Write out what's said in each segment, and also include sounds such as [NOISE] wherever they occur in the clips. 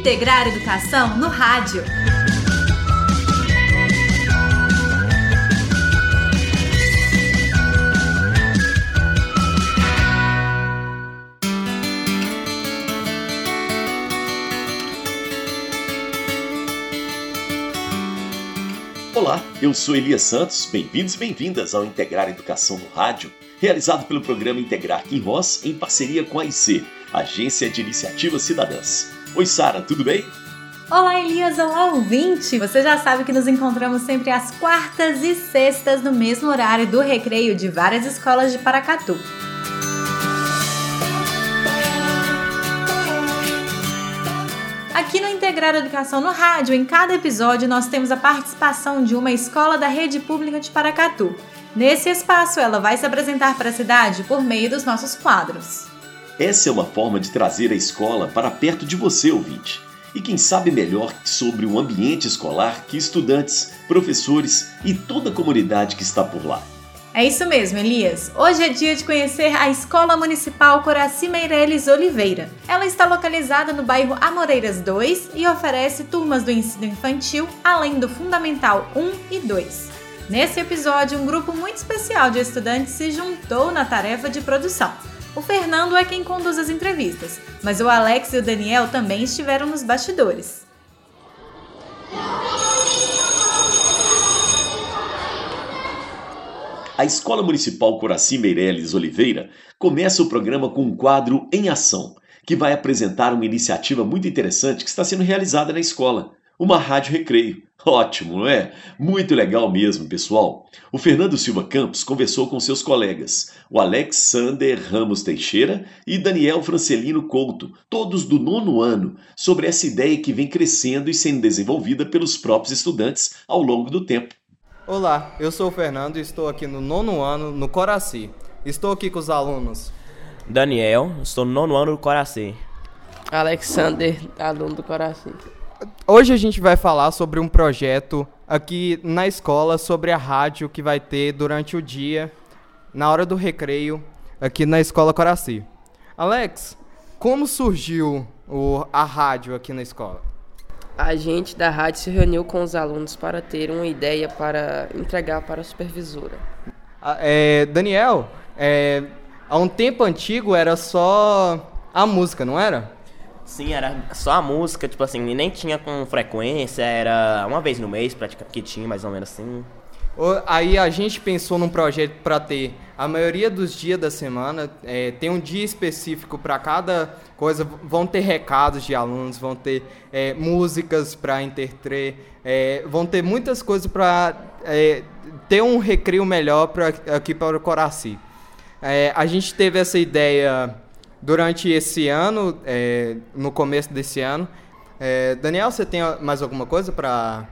Integrar Educação no Rádio. Olá, eu sou Elias Santos, bem-vindos e bem-vindas ao Integrar Educação no Rádio, realizado pelo programa Integrar Quem Voz em parceria com a IC, Agência de Iniciativas Cidadãs. Oi, Sara, tudo bem? Olá, Elias, olá, ouvinte! Você já sabe que nos encontramos sempre às quartas e sextas no mesmo horário do recreio de várias escolas de Paracatu. Aqui no Integrar Educação no Rádio, em cada episódio nós temos a participação de uma escola da rede pública de Paracatu. Nesse espaço, ela vai se apresentar para a cidade por meio dos nossos quadros. Essa é uma forma de trazer a escola para perto de você, ouvinte. E quem sabe melhor sobre o ambiente escolar que estudantes, professores e toda a comunidade que está por lá. É isso mesmo, Elias. Hoje é dia de conhecer a Escola Municipal Coraci Meireles Oliveira. Ela está localizada no bairro Amoreiras 2 e oferece turmas do ensino infantil, além do Fundamental 1 e 2. Nesse episódio, um grupo muito especial de estudantes se juntou na tarefa de produção. O Fernando é quem conduz as entrevistas, mas o Alex e o Daniel também estiveram nos bastidores. A Escola Municipal Coraci Meireles Oliveira começa o programa com um quadro em ação, que vai apresentar uma iniciativa muito interessante que está sendo realizada na escola, uma rádio recreio. [LAUGHS] Ótimo, não é? Muito legal mesmo, pessoal. O Fernando Silva Campos conversou com seus colegas, o Alexander Ramos Teixeira e Daniel Francelino Couto, todos do nono ano, sobre essa ideia que vem crescendo e sendo desenvolvida pelos próprios estudantes ao longo do tempo. Olá, eu sou o Fernando e estou aqui no nono ano no Coraci. Estou aqui com os alunos. Daniel, estou no nono ano do Coraci. Alexander, aluno do Coraci. Hoje a gente vai falar sobre um projeto aqui na escola sobre a rádio que vai ter durante o dia, na hora do recreio, aqui na escola Coraci. Alex, como surgiu o, a rádio aqui na escola? A gente da rádio se reuniu com os alunos para ter uma ideia para entregar para a supervisora. Ah, é, Daniel, é, há um tempo antigo era só a música, não era? Sim, era só a música, tipo assim, nem tinha com frequência, era uma vez no mês praticamente que tinha, mais ou menos assim. Aí a gente pensou num projeto para ter a maioria dos dias da semana, é, tem um dia específico para cada coisa, vão ter recados de alunos, vão ter é, músicas para interter, é, vão ter muitas coisas para é, ter um recreio melhor pra, aqui para o Coraci. É, a gente teve essa ideia durante esse ano, é, no começo desse ano. É, Daniel, você tem mais alguma coisa para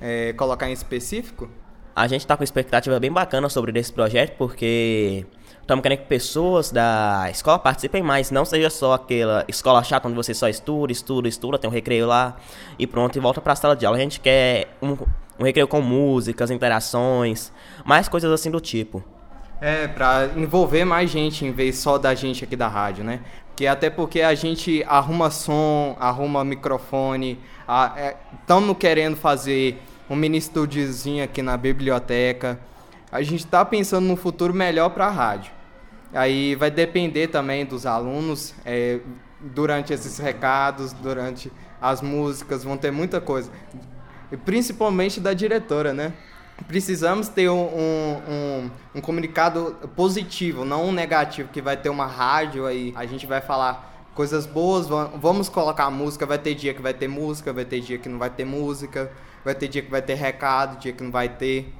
é, colocar em específico? A gente está com expectativa bem bacana sobre esse projeto, porque estamos querendo que pessoas da escola participem mais, não seja só aquela escola chata onde você só estuda, estuda, estuda, tem um recreio lá e pronto, e volta para a sala de aula. A gente quer um, um recreio com músicas, interações, mais coisas assim do tipo. É, pra envolver mais gente em vez só da gente aqui da rádio, né? Que até porque a gente arruma som, arruma microfone, estamos é, querendo fazer um mini estúdiozinho aqui na biblioteca. A gente está pensando num futuro melhor para a rádio. Aí vai depender também dos alunos, é, durante esses recados, durante as músicas, vão ter muita coisa. E principalmente da diretora, né? Precisamos ter um, um, um, comunicado positivo, não um negativo, que vai ter uma rádio aí, a gente vai falar coisas boas, vamos colocar música, vai ter dia que vai ter música, vai ter dia que não vai ter música, vai ter dia que vai ter recado, dia que não vai ter.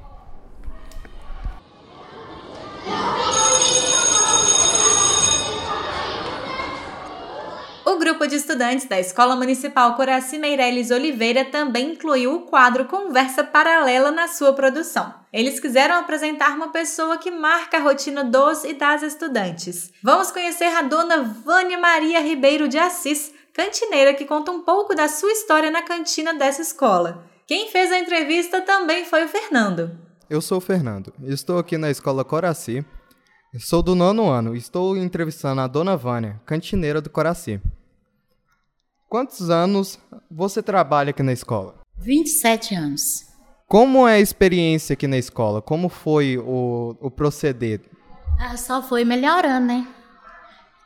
Grupo de estudantes da Escola Municipal Coraci Meireles Oliveira também incluiu o quadro Conversa Paralela na sua produção. Eles quiseram apresentar uma pessoa que marca a rotina dos e das estudantes. Vamos conhecer a dona Vânia Maria Ribeiro de Assis, cantineira que conta um pouco da sua história na cantina dessa escola. Quem fez a entrevista também foi o Fernando. Eu sou o Fernando, estou aqui na escola Coraci. Sou do nono ano, estou entrevistando a dona Vânia, cantineira do Coraci. Quantos anos você trabalha aqui na escola? 27 anos. Como é a experiência aqui na escola? Como foi o, o proceder? Ah, só foi melhorando, né?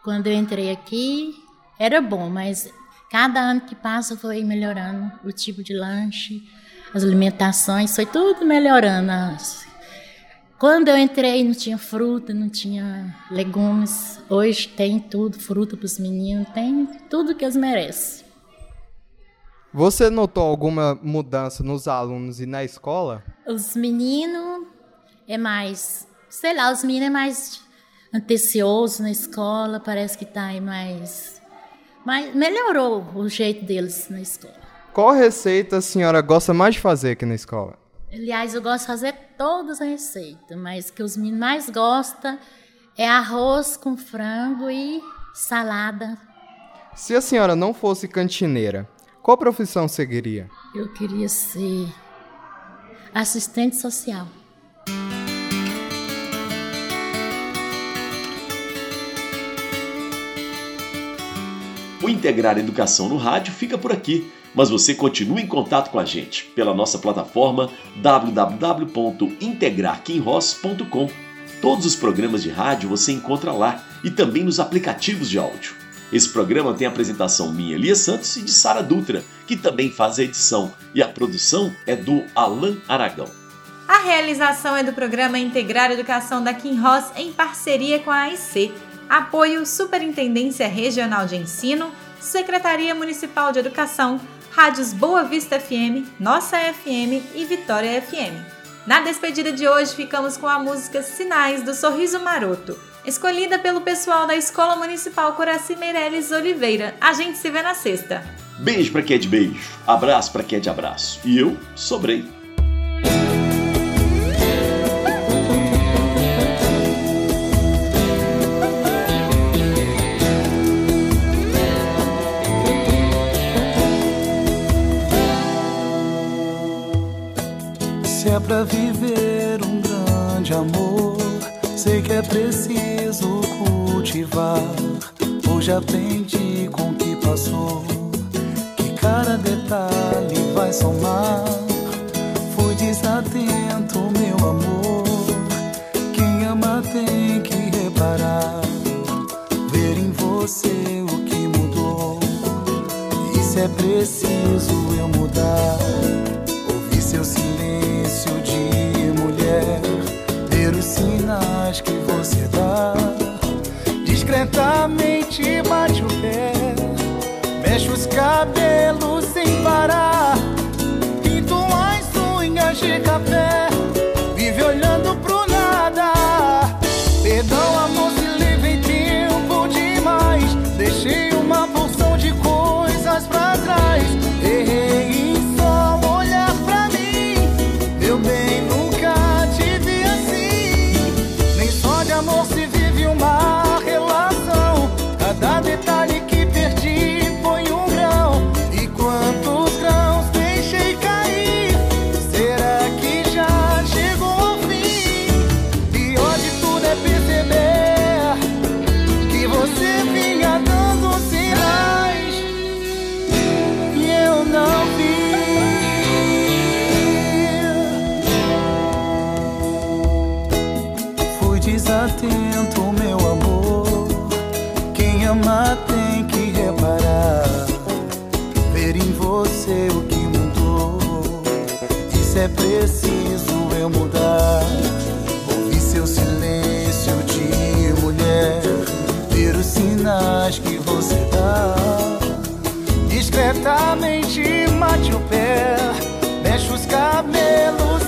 Quando eu entrei aqui, era bom, mas cada ano que passa foi melhorando o tipo de lanche, as alimentações, foi tudo melhorando. Quando eu entrei, não tinha fruta, não tinha legumes. Hoje tem tudo, fruta para os meninos, tem tudo que eles merecem. Você notou alguma mudança nos alunos e na escola? Os meninos é mais, sei lá, os meninos é mais antecioso na escola, parece que tá aí mais, mais melhorou o jeito deles na escola. Qual receita a senhora gosta mais de fazer aqui na escola? Aliás, eu gosto de fazer todas as receitas, mas que os meninos mais gostam é arroz com frango e salada. Se a senhora não fosse cantineira, qual profissão seguiria? Eu queria ser assistente social. O Integrar Educação no Rádio fica por aqui, mas você continua em contato com a gente pela nossa plataforma www.integrarquimross.com. Todos os programas de rádio você encontra lá e também nos aplicativos de áudio. Esse programa tem a apresentação minha, Elias Santos, e de Sara Dutra, que também faz a edição, e a produção é do Alan Aragão. A realização é do programa Integrar Educação da Kim Ross em parceria com a AIC. Apoio Superintendência Regional de Ensino, Secretaria Municipal de Educação, Rádios Boa Vista FM, Nossa FM e Vitória FM. Na despedida de hoje ficamos com a música Sinais do Sorriso Maroto, escolhida pelo pessoal da Escola Municipal Coraci Meirelles Oliveira. A gente se vê na sexta. Beijo pra quem é de beijo, abraço pra quem é de abraço. E eu sobrei. Se é pra viver um grande amor, sei que é preciso cultivar. Hoje aprendi com o que passou, que cada detalhe vai somar. Fui desatento, meu amor. Quem ama tem que reparar, ver em você o que mudou. E se é preciso eu mudar, de mulher, ver os sinais que você dá. Discretamente bate o pé, mexe os cabelos você o que mudou. Se é preciso eu mudar, ouvir seu silêncio de mulher, ver os sinais que você dá. Discretamente mate o pé, mexe os cabelos